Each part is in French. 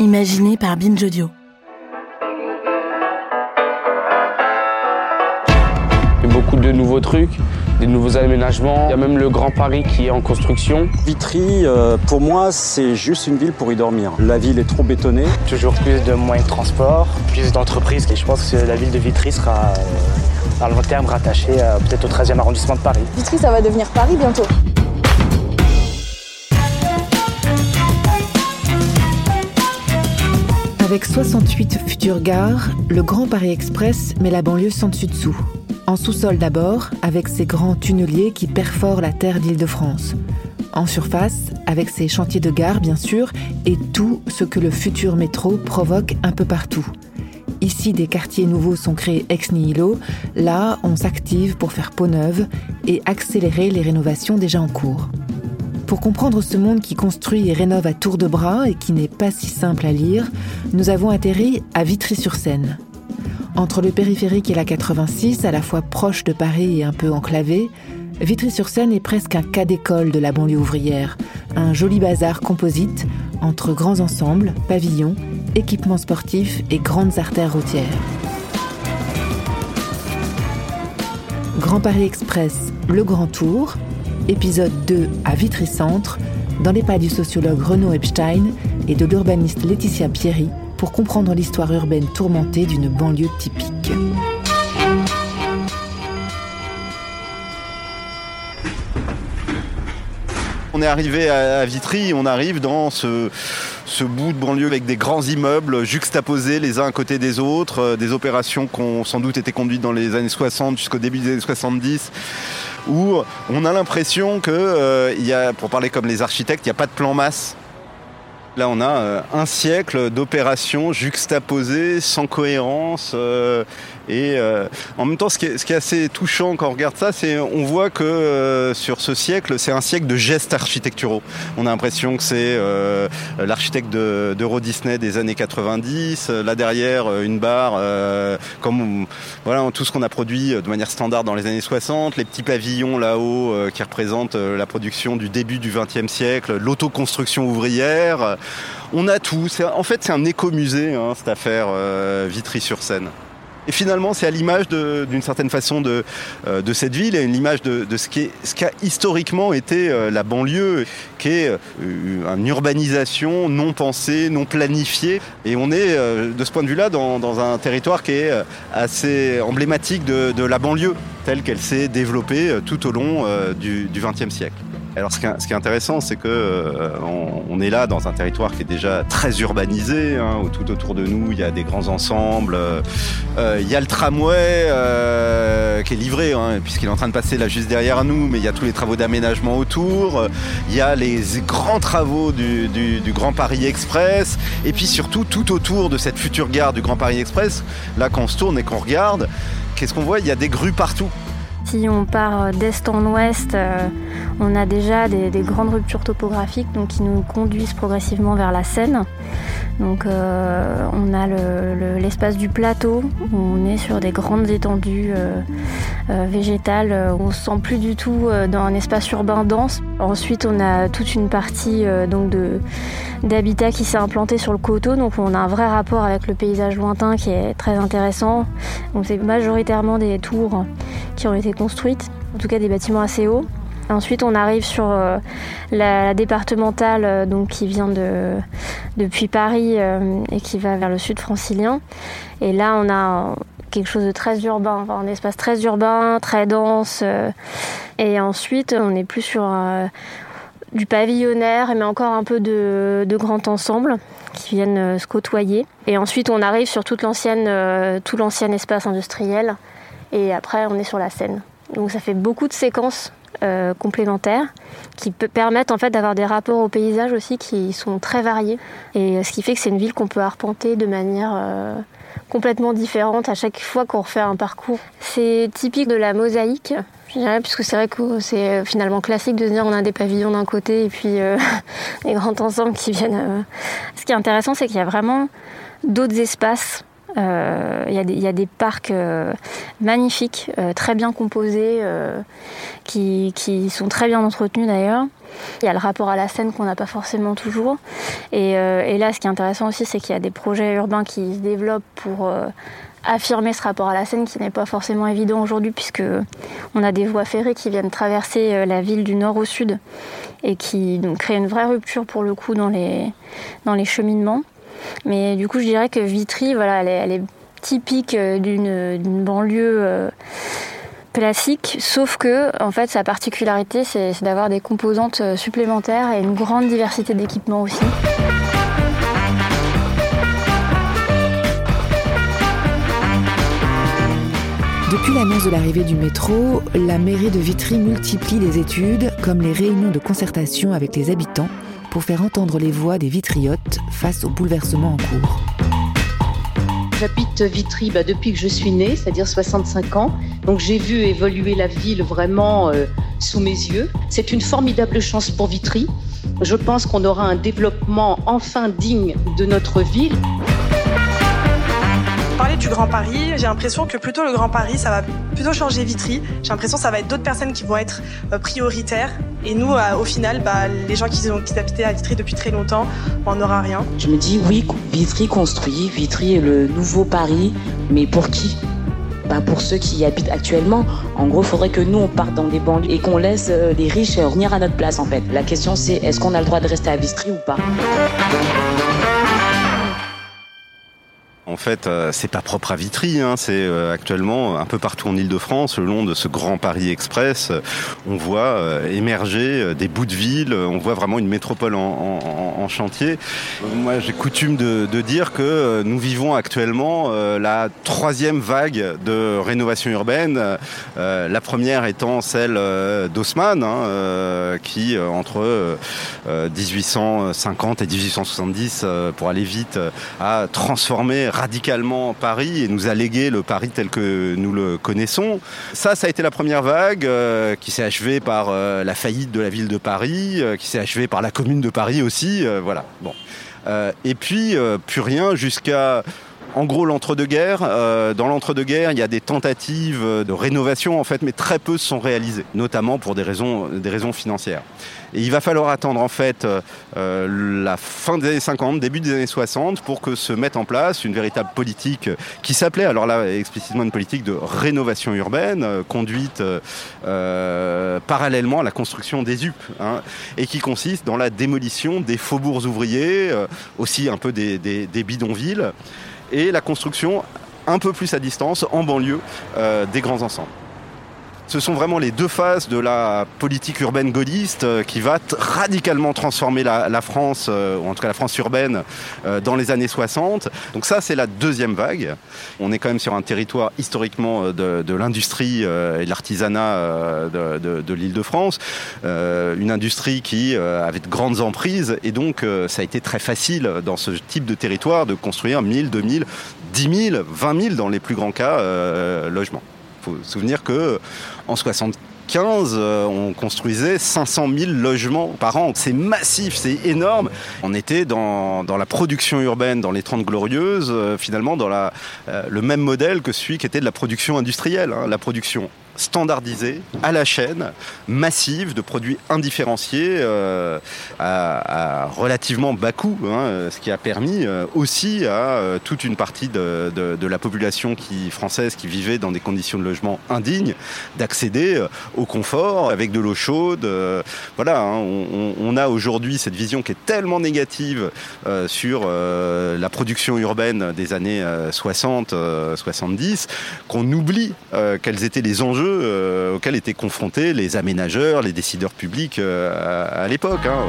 imaginé par Binge Audio. Il y a beaucoup de nouveaux trucs, des nouveaux aménagements. Il y a même le Grand Paris qui est en construction. Vitry, euh, pour moi, c'est juste une ville pour y dormir. La ville est trop bétonnée. Toujours plus de moyens de transport, plus d'entreprises. Et je pense que la ville de Vitry sera, euh, à long terme, rattachée euh, peut-être au 13e arrondissement de Paris. Vitry, ça va devenir Paris bientôt. Avec 68 futures gares, le Grand Paris Express met la banlieue sans dessus-dessous. En sous-sol d'abord, avec ses grands tunneliers qui perforent la terre d'Île-de-France. En surface, avec ses chantiers de gare bien sûr, et tout ce que le futur métro provoque un peu partout. Ici, des quartiers nouveaux sont créés ex nihilo. Là, on s'active pour faire peau neuve et accélérer les rénovations déjà en cours. Pour comprendre ce monde qui construit et rénove à tour de bras et qui n'est pas si simple à lire, nous avons atterri à Vitry-sur-Seine. Entre le périphérique et la 86, à la fois proche de Paris et un peu enclavé, Vitry-sur-Seine est presque un cas d'école de la banlieue ouvrière, un joli bazar composite entre grands ensembles, pavillons, équipements sportifs et grandes artères routières. Grand Paris Express, le Grand Tour, épisode 2 à Vitry-Centre, dans les pas du sociologue Renaud Epstein et de l'urbaniste Laetitia Pierry pour comprendre l'histoire urbaine tourmentée d'une banlieue typique. On est arrivé à Vitry, on arrive dans ce, bout de banlieue avec des grands immeubles juxtaposés les uns à côté des autres, euh, des opérations qui ont sans doute été conduites dans les années 60 jusqu'au début des années 70 où on a l'impression que, euh, pour parler comme les architectes, il n'y a pas de plan masse. Là, on a euh, un siècle d'opérations juxtaposées, sans cohérence. Et euh, en même temps, ce qui, est, assez touchant quand on regarde ça, c'est on voit que euh, sur ce siècle, c'est un siècle de gestes architecturaux. On a l'impression que c'est euh, l'architecte de- d'Euro Disney des années 90. euh, Là derrière, une barre, comme voilà tout ce qu'on a produit de manière standard dans les années 60. Les petits pavillons là-haut qui représentent la production du début du XXe siècle, l'autoconstruction ouvrière. On a tout. En fait, c'est un écomusée, hein, cette affaire Vitry-sur-Seine. Et finalement, c'est à l'image d'une certaine façon de, euh, cette ville et une image de, ce qu'a historiquement été euh, la banlieue, qui est euh, une urbanisation non pensée, non planifiée. Et on est, de ce point de vue-là, dans, dans un territoire qui est assez emblématique de, la banlieue, telle qu'elle s'est développée tout au long du XXe siècle. Alors ce qui est, intéressant, c'est que euh, est là dans un territoire qui est déjà très urbanisé. Hein, où tout autour de nous, il y a des grands ensembles. euh, euh, il y a le tramway qui est livré, hein, puisqu'il est en train de passer là juste derrière nous, mais il y a tous les travaux d'aménagement autour. Il y a les grands travaux du- du Grand Paris Express. Et puis surtout, tout autour de cette future gare du Grand Paris Express, là quand on se tourne et qu'on regarde, qu'est-ce qu'on voit? Il y a des grues partout. Si on part d'est en ouest, euh, on a déjà des, des grandes ruptures topographiques donc, qui nous conduisent progressivement vers la Seine. Donc, euh, on a le- le- l'espace du plateau où on est sur des grandes étendues euh, euh, végétales. euh, où on se sent plus du tout euh, dans un espace urbain dense. Ensuite, on a toute une partie euh, donc d'habitat qui s'est implanté sur le coteau. Donc, on a un vrai rapport avec le paysage lointain qui est très intéressant. Donc, c'est majoritairement des tours qui ont été construites, en tout cas des bâtiments assez hauts. Ensuite, on arrive sur euh, la, départementale euh, donc, qui vient de, depuis Paris euh, et qui va vers le sud francilien. Et là, on a quelque chose de très urbain, un espace très urbain, très dense. et ensuite, on est plus sur du pavillonnaire, mais encore un peu de, de grand ensemble qui viennent se côtoyer. Et ensuite, on arrive sur tout l'ancien espace industriel. Et après, on est sur la Seine. Donc ça fait beaucoup de séquences euh, complémentaires qui permettent en fait d'avoir des rapports au paysage aussi qui sont très variés. Et euh, ce qui fait que c'est une ville qu'on peut arpenter de manière euh, complètement différente à chaque fois qu'on refait un parcours. C'est typique de la mosaïque. Puisque c'est vrai que c'est finalement classique de se dire on a des pavillons d'un côté et puis les grands ensembles qui viennent. Ce qui est intéressant, c'est qu'il y a vraiment d'autres espaces euh, Il y, a des- parcs euh, magnifiques, euh, très bien composés, qui, sont très bien entretenus d'ailleurs. Il y a le rapport à la scène qu'on n'a pas forcément toujours. Et, là, ce qui est intéressant aussi, c'est qu'il y a des projets urbains qui se développent pour affirmer ce rapport à la scène qui n'est pas forcément évident aujourd'hui puisque on a des voies ferrées qui viennent traverser la ville du nord au sud et qui créent une vraie rupture pour le coup dans les, dans les cheminements. Mais du coup, je dirais que Vitry, voilà, elle est, typique euh, d'une banlieue euh, classique, sauf que en fait sa particularité c'est d'avoir des composantes euh, supplémentaires et une grande diversité d'équipements aussi. Depuis l'annonce de l'arrivée du métro, la mairie de Vitry multiplie les études, comme les réunions de concertation avec les habitants, pour faire entendre les voix des vitriotes face aux bouleversements en cours. J'habite Vitry bah, depuis que je suis née, c'est-à-dire 65 ans. Donc j'ai vu évoluer la ville vraiment euh, sous mes yeux. C'est une formidable chance pour Vitry. Je pense qu'on aura un développement enfin digne de notre ville parler du Grand Paris, j'ai l'impression que plutôt le Grand Paris, ça va plutôt changer Vitry. J'ai l'impression que ça va être d'autres personnes qui vont être euh, prioritaires. Et nous, euh, au final, bah, les gens qui, ont, habitaient à Vitry depuis très longtemps, on n'aura rien. Je me dis, oui, Vitry construit, Vitry est le nouveau Paris, mais pour qui? Bah pour ceux qui y habitent actuellement. En gros, il faudrait que nous, on parte dans des banlieues et qu'on laisse euh, les riches venir à notre place, en fait. La question, c'est est-ce qu'on a le droit de rester à Vitry ou pas? Fait, euh, c'est pas propre à Vitry, hein, c'est euh, actuellement un peu partout en Ile-de-France, le long de ce grand Paris Express, on voit euh, émerger des bouts de ville, on voit vraiment une métropole en, chantier. Moi, j'ai coutume de, dire que nous vivons actuellement la troisième vague de rénovation urbaine, la première étant celle d'Haussmann, hein, qui entre 1850 et 1870, pour aller vite, a transformé radicalement Paris et nous a légué le Paris tel que nous le connaissons. Ça, ça a été la première vague euh, qui s'est achevée par euh, la faillite de la ville de Paris, euh, qui s'est achevée par la commune de Paris aussi. voilà. Et puis, plus rien jusqu'à en gros, l'entre-deux-guerres, dans l'entre-deux-guerres, il y a des tentatives de rénovation en fait, mais très peu sont réalisées, notamment pour des raisons, des raisons financières. Et il va falloir attendre en fait euh, la fin des années 50, début des années 60 pour que se mette en place une véritable politique qui s'appelait, alors là explicitement une politique de rénovation urbaine, euh, conduite euh, parallèlement à la construction des UP, hein, et qui consiste dans la démolition des faubourgs ouvriers, aussi un peu des, des, bidonvilles, et la construction un peu plus à distance, en banlieue, des grands ensembles. Ce sont vraiment les deux phases de la politique urbaine gaulliste euh, qui va radicalement transformer la, France, euh, ou en tout cas la France urbaine, euh, dans les années 60. Donc ça, c'est la deuxième vague. On est quand même sur un territoire historiquement de, l'industrie et de l'artisanat de, l'île de France. une industrie qui avait de grandes emprises et donc ça a été très facile dans ce type de territoire de construire 1000, 2000, 10 000, 20 000 dans les plus grands cas logements faut se souvenir que en 75, euh, on construisait 500 000 logements par an. C'est massif, c'est énorme. On était dans, la production urbaine, dans les 30 glorieuses, euh, finalement dans euh, le même modèle que celui qui était de la production industrielle. Hein. la production standardisée, à la chaîne, massive, de produits indifférenciés euh, à, relativement bas coût, hein, ce qui a permis euh, aussi à euh, toute une partie de, la population qui, française qui vivait dans des conditions de logement indignes d'accéder au confort avec de l'eau chaude. voilà, hein, on, a aujourd'hui cette vision qui est tellement négative sur la production urbaine des années 60-70 qu'on oublie quels étaient les enjeux euh, auxquels étaient confrontés les aménageurs, les décideurs publics euh, à, l'époque. Hein.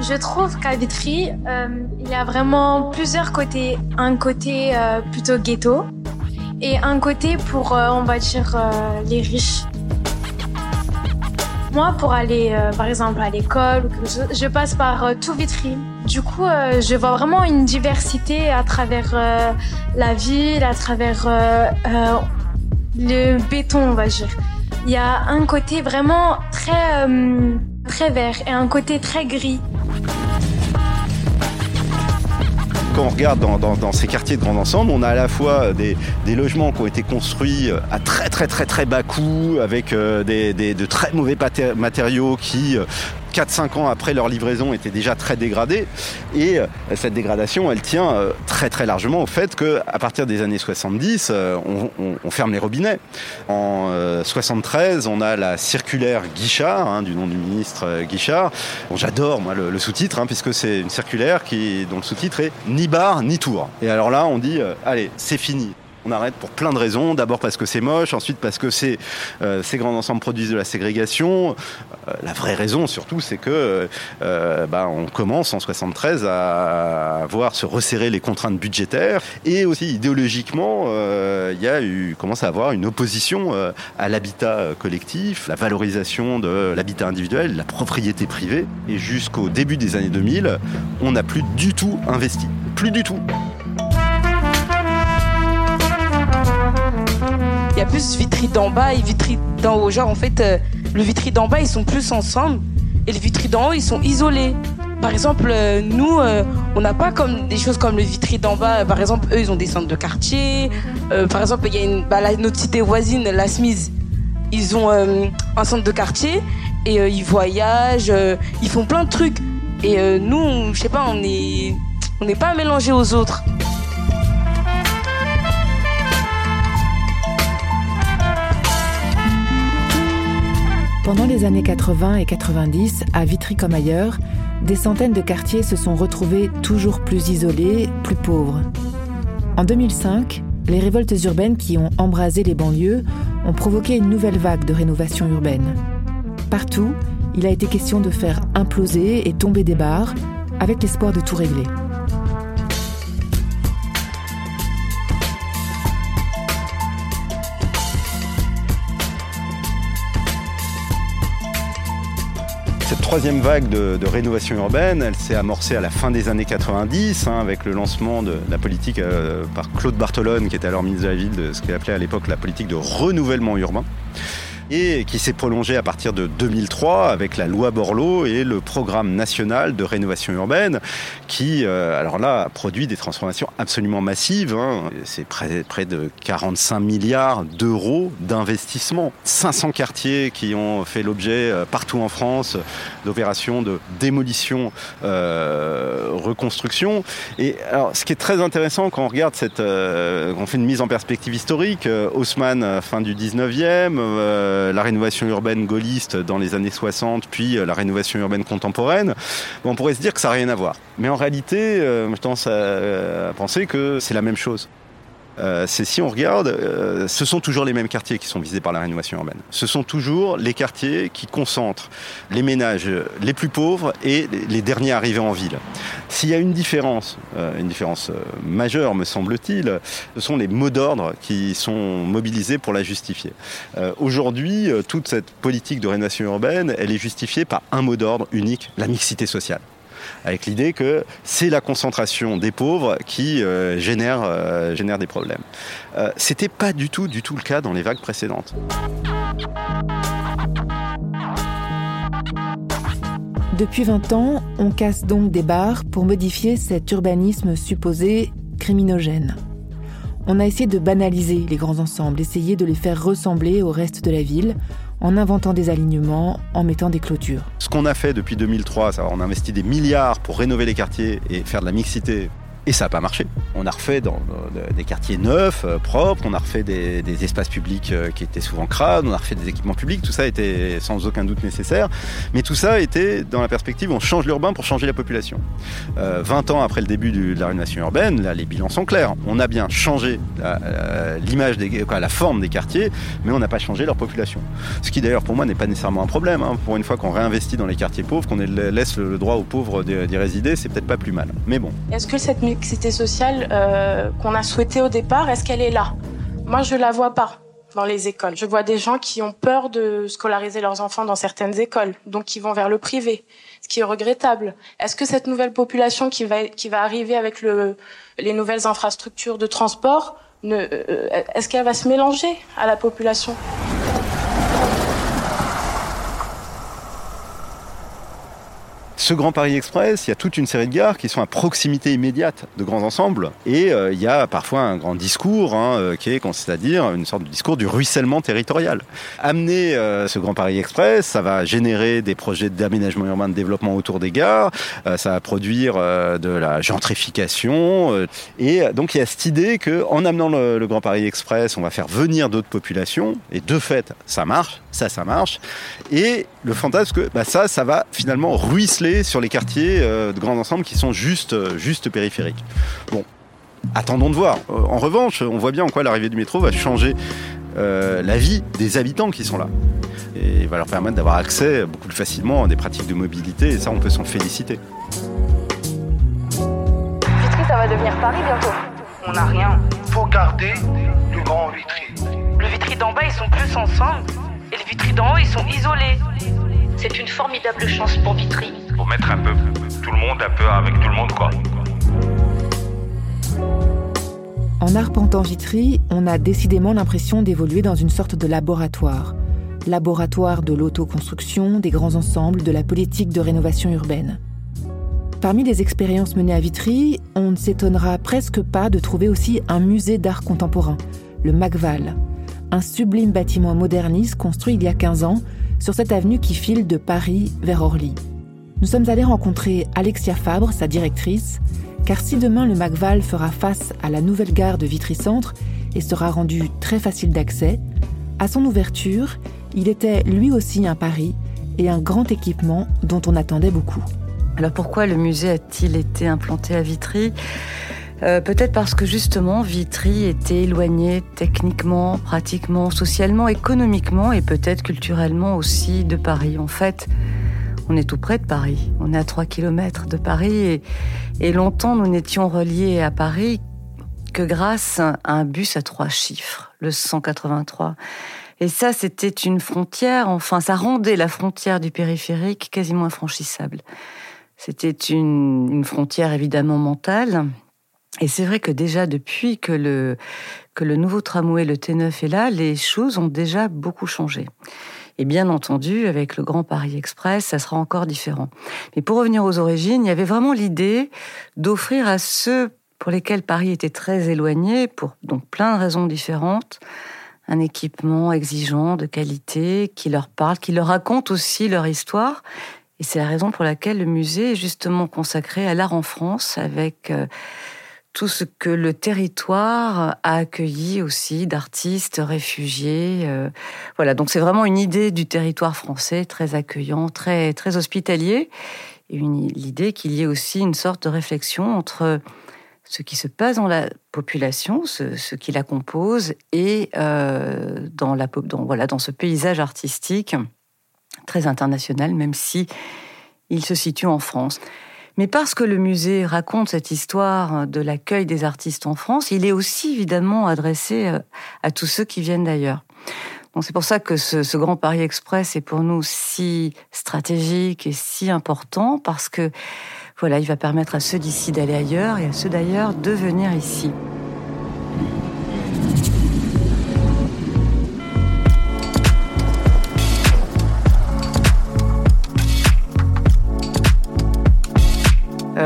Je trouve qu'à Vitry, euh, il y a vraiment plusieurs côtés. Un côté plutôt ghetto et un côté pour, on va dire, les riches. Moi, pour aller, par exemple, à l'école, je, passe par tout Vitry. Du coup, euh, je vois vraiment une diversité à travers euh, la ville, à travers euh, le béton, on va dire. Il y a un côté vraiment très, très vert et un côté très gris. Quand on regarde dans, ces quartiers de grand ensemble, on a à la fois des, logements qui ont été construits à très très très très bas coût, avec des, de très mauvais matériaux qui 4-5 ans après leur livraison étaient déjà très dégradés. Et euh, cette dégradation, elle tient euh, très largement au fait qu'à partir des années 70, euh, on, ferme les robinets. En 73, on a la circulaire Guichard, hein, du nom du ministre Guichard. J'adore moi le, sous-titre, hein, puisque c'est une circulaire qui, dont le sous-titre est Ni bar ni tour. Et alors là, on dit, allez, c'est fini. On arrête pour plein de raisons. D'abord parce que c'est moche, ensuite parce que euh, ces grands ensembles produisent de la ségrégation. Euh, la vraie raison surtout, c'est que euh, bah, on commence en 73 à voir se resserrer les contraintes budgétaires et aussi idéologiquement, il y a commence à avoir une opposition à l'habitat collectif, la valorisation de l'habitat individuel, la propriété privée. Et jusqu'au début des années 2000, on n'a plus du tout investi, plus du tout. Plus Vitry d'en bas et Vitry d'en haut. Genre, en fait, euh, le Vitry d'en bas, ils sont plus ensemble et le Vitry d'en haut, ils sont isolés. Par exemple, euh, nous, euh, on n'a pas comme des choses comme le Vitry d'en bas. Par exemple, eux, ils ont des centres de quartier. par exemple, il y a une, bah, notre cité voisine, la Smise. Ils ont un centre de quartier et ils voyagent, ils font plein de trucs. Et nous, je sais pas, on est, on n'est pas mélangés aux autres. Pendant les années 80 et 90, à Vitry comme ailleurs, des centaines de quartiers se sont retrouvés toujours plus isolés, plus pauvres. En 2005, les révoltes urbaines qui ont embrasé les banlieues ont provoqué une nouvelle vague de rénovation urbaine. Partout, il a été question de faire imploser et tomber des bars, avec l'espoir de tout régler. Troisième vague de, rénovation urbaine, elle s'est amorcée à la fin des années 90 hein, avec le lancement de la politique euh, par Claude Bartolone, qui était alors ministre de la Ville, de ce qu'il appelait à l'époque la politique de renouvellement urbain et qui s'est prolongé à partir de 2003 avec la loi Borloo et le programme national de rénovation urbaine qui, euh, alors là, produit des transformations absolument massives. Hein. C'est près, de 45 milliards d'euros d'investissement. 500 quartiers qui ont fait l'objet euh, partout en France d'opérations de démolition, euh, reconstruction. Et alors, ce qui est très intéressant quand on regarde cette, on fait une mise en perspective historique, Haussmann, fin du 19e, euh, la rénovation urbaine gaulliste dans les années 60, puis euh, la rénovation urbaine contemporaine, on pourrait se dire que ça n'a rien à voir. Mais en réalité, euh, je tendance à penser que c'est la même chose. Euh, c'est si on regarde, euh, ce sont toujours les mêmes quartiers qui sont visés par la rénovation urbaine. Ce sont toujours les quartiers qui concentrent les ménages les plus pauvres et les derniers arrivés en ville. S'il y a une différence, euh, une différence majeure me semble-t-il, ce sont les mots d'ordre qui sont mobilisés pour la justifier. Aujourd'hui, toute cette politique de rénovation urbaine, elle est justifiée par un mot d'ordre unique, la mixité sociale avec l'idée que c'est la concentration des pauvres qui euh, génère, euh, génère des problèmes. Euh, C'était pas du tout, le cas dans les vagues précédentes. Depuis 20 ans, on casse donc des bars pour modifier cet urbanisme supposé criminogène. On a essayé de banaliser les grands ensembles, essayer de les faire ressembler au reste de la ville, en inventant des alignements, en mettant des clôtures. Ce qu'on a fait depuis 2003, on a investi des milliards pour rénover les quartiers et faire de la mixité et ça n'a pas marché. On a refait dans, des quartiers neufs, euh, propres, on a refait des, espaces publics euh, qui étaient souvent crades, on a refait des équipements publics, tout ça était sans aucun doute nécessaire. Mais tout ça était dans la perspective, on change l'urbain pour changer la population. 20 euh, ans après le début de la rénovation urbaine, là les bilans sont clairs. On a bien changé l'image, des, la forme des quartiers, mais on n'a pas changé leur population. Ce qui d'ailleurs pour moi n'est pas nécessairement un problème. Hein. Pour une fois qu'on réinvestit dans les quartiers pauvres, qu'on laisse le droit aux pauvres d'y résider, c'est peut-être pas plus mal. Mais bon. Est-ce que cette mixité sociale euh, qu'on a souhaitée au départ, est-ce qu'elle est là? Moi, je la vois pas dans les écoles. Je vois des gens qui ont peur de scolariser leurs enfants dans certaines écoles, donc qui vont vers le privé, ce qui est regrettable. Est-ce que cette nouvelle population qui va qui va arriver avec le, les nouvelles infrastructures de transport, euh, est-ce qu'elle va se mélanger à la population? Ce Grand Paris Express, il y a toute une série de gares qui sont à proximité immédiate de grands ensembles. Et euh, il y a parfois un grand discours hein, euh, qui est, c'est-à-dire une sorte de discours du ruissellement territorial. Amener euh, ce Grand Paris Express, ça va générer des projets d'aménagement urbain de développement autour des gares, ça va produire de la gentrification. et donc il y a cette idée qu'en amenant le, le Grand Paris Express, on va faire venir d'autres populations. Et de fait, ça marche, ça, ça marche. Et le fantasme que bah, ça, ça va finalement ruisseler sur les quartiers euh, de grands ensembles qui sont juste, euh, juste périphériques. Bon, attendons de voir. Euh, en revanche, on voit bien en quoi l'arrivée du métro va changer la vie des habitants qui sont là. Et va leur permettre d'avoir accès beaucoup plus facilement à des pratiques de mobilité, et ça, on peut s'en féliciter. Vitry, ça va devenir Paris bientôt. On n'a rien. Faut garder le grand Vitry. Le Vitry d'en bas, ils sont plus ensemble. Vitry d'en haut, ils sont isolés. C'est une formidable chance pour Vitry. Faut mettre un peu tout le monde un peu avec tout le monde, quoi. En arpentant Vitry, on a décidément l'impression d'évoluer dans une sorte de laboratoire. Laboratoire de l'autoconstruction, des grands ensembles, de la politique de rénovation urbaine. Parmi les expériences menées à Vitry, on ne s'étonnera presque pas de trouver aussi un musée d'art contemporain, le Macval, un sublime bâtiment moderniste construit il y a 15 ans sur cette avenue qui file de Paris vers Orly. Nous sommes allés rencontrer Alexia Fabre, sa directrice, car si demain le Macval fera face à la nouvelle gare de Vitry-Centre et sera rendu très facile d'accès, à son ouverture, il était lui aussi un pari et un grand équipement dont on attendait beaucoup. Alors pourquoi le musée a-t-il été implanté à Vitry? Euh, peut-être parce que justement Vitry était éloigné techniquement, pratiquement, socialement, économiquement et peut-être culturellement aussi de Paris. En fait, on est tout près de Paris. On est à 3 km de Paris et, longtemps nous n'étions reliés à Paris que grâce à un bus à trois chiffres, le 183. Et ça, c'était une frontière, enfin, ça rendait la frontière du périphérique quasiment infranchissable. C'était une frontière évidemment mentale, et c'est vrai que déjà depuis que le, que le nouveau tramway, le T9 est là, les choses ont déjà beaucoup changé. Et bien entendu, avec le Grand Paris Express, ça sera encore différent. Mais pour revenir aux origines, il y avait vraiment l'idée d'offrir à ceux pour lesquels Paris était très éloigné, pour donc plein de raisons différentes, un équipement exigeant, de qualité, qui leur parle, qui leur raconte aussi leur histoire. Et c'est la raison pour laquelle le musée est justement consacré à l'art en France, avec euh, tout ce que le territoire a accueilli aussi d'artistes réfugiés. Euh, voilà, donc c'est vraiment une idée du territoire français très accueillant, très très hospitalier, et l'idée qu'il y ait aussi une sorte de réflexion entre ce qui se passe dans la population, ce, qui la compose, et euh, dans, la, dans, voilà, dans ce paysage artistique très international, même si il se situe en France. Mais parce que le musée raconte cette histoire de l'accueil des artistes en France, il est aussi évidemment adressé euh, à tous ceux qui viennent d'ailleurs. C'est pour ça que ce, ce, Grand Paris Express est pour nous si stratégique et si important parce que voilà, il va permettre à ceux d'ici d'aller ailleurs et à ceux d'ailleurs de venir ici.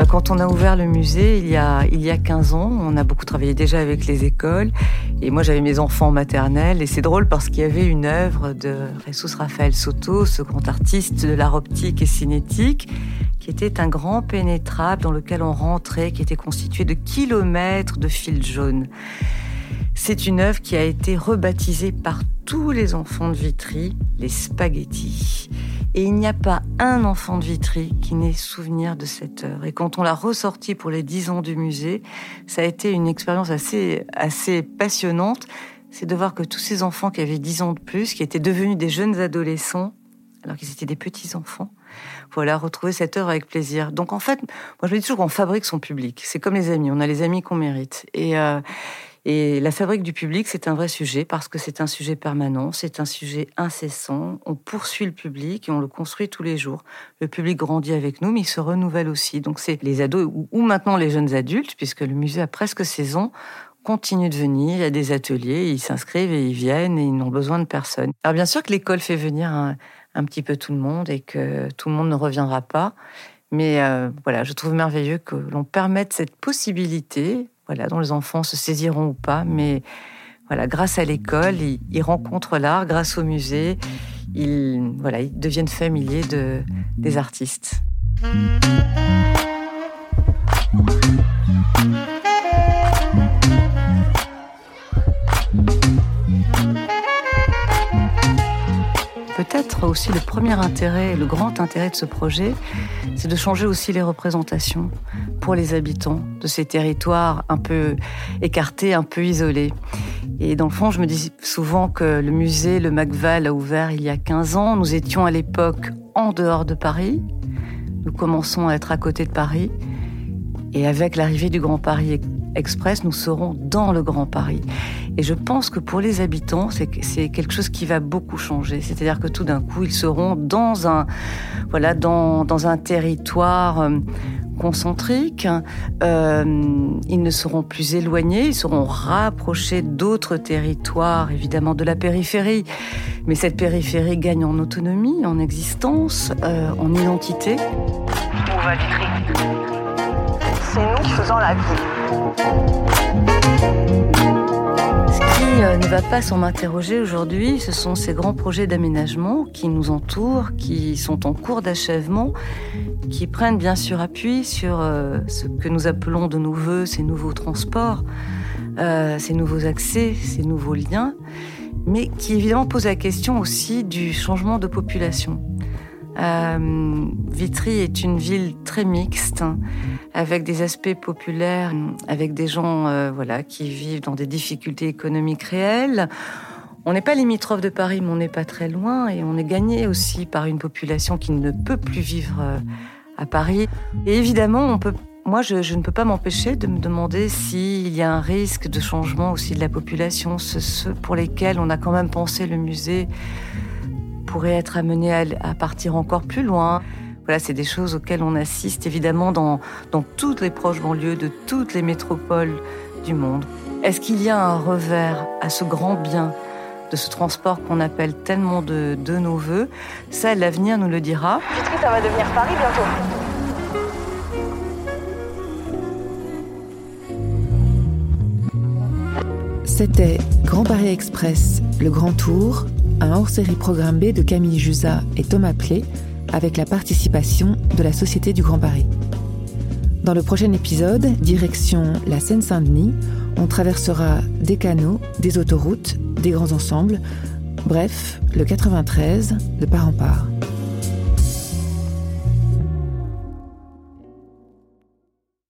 Quand on a ouvert le musée il y, a, il y a 15 ans, on a beaucoup travaillé déjà avec les écoles. Et moi, j'avais mes enfants maternels. Et c'est drôle parce qu'il y avait une œuvre de Jesus Raphaël Soto, ce grand artiste de l'art optique et cinétique, qui était un grand pénétrable dans lequel on rentrait, qui était constitué de kilomètres de fils jaunes. C'est une œuvre qui a été rebaptisée par tous les enfants de Vitry les spaghettis. Et il n'y a pas un enfant de Vitry qui n'ait souvenir de cette œuvre. Et quand on l'a ressortie pour les 10 ans du musée, ça a été une expérience assez, assez passionnante. C'est de voir que tous ces enfants qui avaient 10 ans de plus, qui étaient devenus des jeunes adolescents, alors qu'ils étaient des petits enfants, voilà, retrouver cette œuvre avec plaisir. Donc en fait, moi je me dis toujours qu'on fabrique son public. C'est comme les amis, on a les amis qu'on mérite. Et, euh, et la fabrique du public, c'est un vrai sujet parce que c'est un sujet permanent, c'est un sujet incessant. On poursuit le public et on le construit tous les jours. Le public grandit avec nous, mais il se renouvelle aussi. Donc c'est les ados ou, maintenant les jeunes adultes, puisque le musée a presque 16 ans, continuent de venir, il y a des ateliers, ils s'inscrivent et ils viennent et ils n'ont besoin de personne. Alors bien sûr que l'école fait venir un, petit peu tout le monde et que tout le monde ne reviendra pas. Mais euh, voilà, je trouve merveilleux que l'on permette cette possibilité, voilà, dont les enfants se saisiront ou pas, mais voilà, grâce à l'école, ils, rencontrent l'art, grâce au musée, ils, voilà, ils deviennent familiers de, des artistes. Aussi le premier intérêt, le grand intérêt de ce projet, c'est de changer aussi les représentations pour les habitants de ces territoires un peu écartés, un peu isolés. Et dans le fond, je me dis souvent que le musée, le Macval, a ouvert il y a 15 ans. Nous étions à l'époque en dehors de Paris. Nous commençons à être à côté de Paris. Et avec l'arrivée du Grand Paris Express, nous serons dans le Grand Paris. Et je pense que pour les habitants, c'est quelque chose qui va beaucoup changer. C'est-à-dire que tout d'un coup, ils seront dans un, voilà, dans, dans un territoire euh, concentrique. Euh, ils ne seront plus éloignés, ils seront rapprochés d'autres territoires, évidemment de la périphérie. Mais cette périphérie gagne en autonomie, en existence, euh, en identité. C'est nous faisons la vie. Ce qui euh, ne va pas sans m'interroger aujourd'hui, ce sont ces grands projets d'aménagement qui nous entourent, qui sont en cours d'achèvement, qui prennent bien sûr appui sur euh, ce que nous appelons de nos voeux ces nouveaux transports, euh, ces nouveaux accès, ces nouveaux liens, mais qui évidemment posent la question aussi du changement de population. Euh, Vitry est une ville très mixte, avec des aspects populaires, avec des gens euh, voilà, qui vivent dans des difficultés économiques réelles. On n'est pas limitrophe de Paris, mais on n'est pas très loin, et on est gagné aussi par une population qui ne peut plus vivre euh, à Paris. Et évidemment, moi, je, ne peux pas m'empêcher de me demander s'il y a un risque de changement aussi de la population, ceux pour lesquels on a quand même pensé le musée pourrait être amené à, partir encore plus loin. Voilà, c'est des choses auxquelles on assiste évidemment dans, dans toutes les proches banlieues de toutes les métropoles du monde. Est-ce qu'il y a un revers à ce grand bien de ce transport qu'on appelle tellement de, de nos voeux? Ça, l'avenir nous le dira. que ça va devenir Paris bientôt. C'était Grand Paris Express, le Grand Tour, un hors-série programme B de Camille Jusa et Thomas Plé, avec la participation de la Société du Grand Paris. Dans le prochain épisode, direction la Seine-Saint-Denis, on traversera des canaux, des autoroutes, des grands ensembles, bref, le 93 de part en part.